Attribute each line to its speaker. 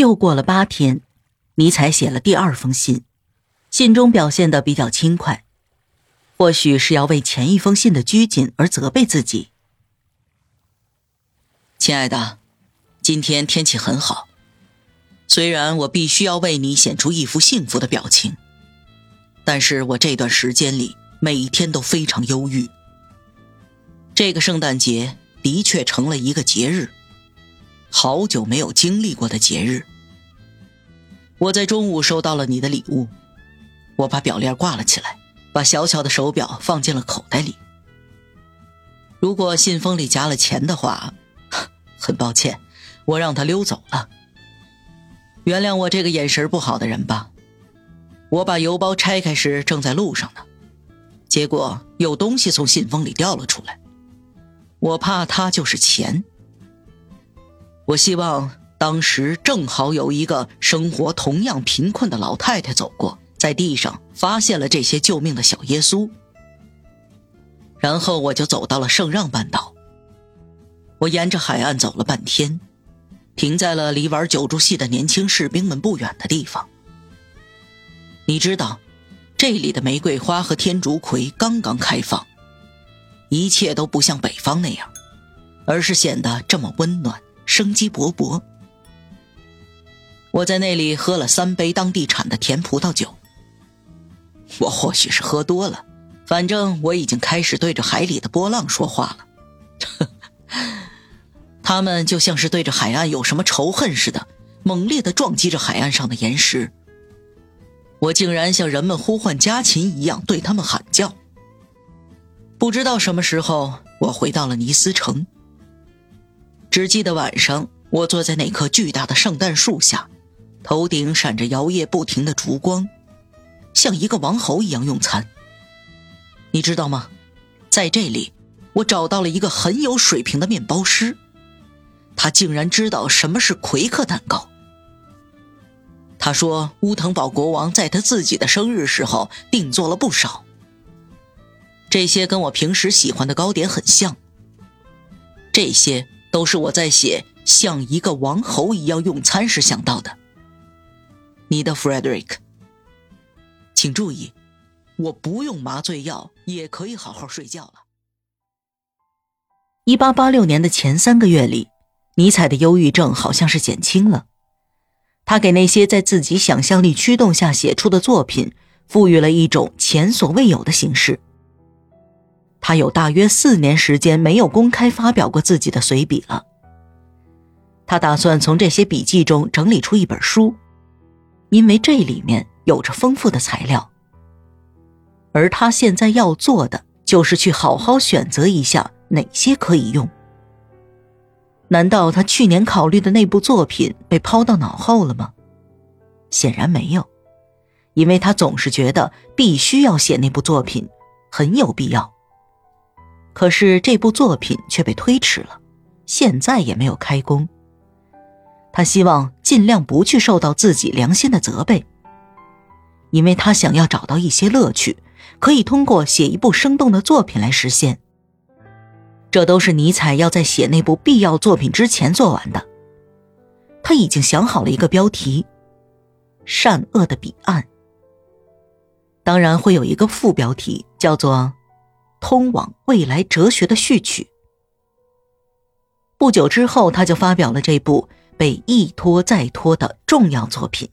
Speaker 1: 又过了八天，尼采写了第二封信，信中表现的比较轻快，或许是要为前一封信的拘谨而责备自己。
Speaker 2: 亲爱的，今天天气很好，虽然我必须要为你显出一副幸福的表情，但是我这段时间里每一天都非常忧郁。这个圣诞节的确成了一个节日。好久没有经历过的节日，我在中午收到了你的礼物，我把表链挂了起来，把小巧的手表放进了口袋里。如果信封里夹了钱的话，很抱歉，我让他溜走了。原谅我这个眼神不好的人吧。我把邮包拆开时正在路上呢，结果有东西从信封里掉了出来，我怕它就是钱。我希望当时正好有一个生活同样贫困的老太太走过，在地上发现了这些救命的小耶稣。然后我就走到了圣让半岛。我沿着海岸走了半天，停在了离玩九柱戏的年轻士兵们不远的地方。你知道，这里的玫瑰花和天竺葵刚刚开放，一切都不像北方那样，而是显得这么温暖。生机勃勃。我在那里喝了三杯当地产的甜葡萄酒。我或许是喝多了，反正我已经开始对着海里的波浪说话了。他们就像是对着海岸有什么仇恨似的，猛烈的撞击着海岸上的岩石。我竟然像人们呼唤家禽一样对他们喊叫。不知道什么时候，我回到了尼斯城。只记得晚上，我坐在那棵巨大的圣诞树下，头顶闪着摇曳不停的烛光，像一个王侯一样用餐。你知道吗？在这里，我找到了一个很有水平的面包师，他竟然知道什么是奎克蛋糕。他说，乌腾堡国王在他自己的生日时候定做了不少，这些跟我平时喜欢的糕点很像。这些。都是我在写像一个王侯一样用餐时想到的。你的 Frederick，请注意，我不用麻醉药也可以好好睡觉了。
Speaker 1: 一八八六年的前三个月里，尼采的忧郁症好像是减轻了。他给那些在自己想象力驱动下写出的作品赋予了一种前所未有的形式。他有大约四年时间没有公开发表过自己的随笔了。他打算从这些笔记中整理出一本书，因为这里面有着丰富的材料。而他现在要做的就是去好好选择一下哪些可以用。难道他去年考虑的那部作品被抛到脑后了吗？显然没有，因为他总是觉得必须要写那部作品，很有必要。可是这部作品却被推迟了，现在也没有开工。他希望尽量不去受到自己良心的责备，因为他想要找到一些乐趣，可以通过写一部生动的作品来实现。这都是尼采要在写那部必要作品之前做完的。他已经想好了一个标题：《善恶的彼岸》。当然会有一个副标题，叫做。通往未来哲学的序曲。不久之后，他就发表了这部被一拖再拖的重要作品。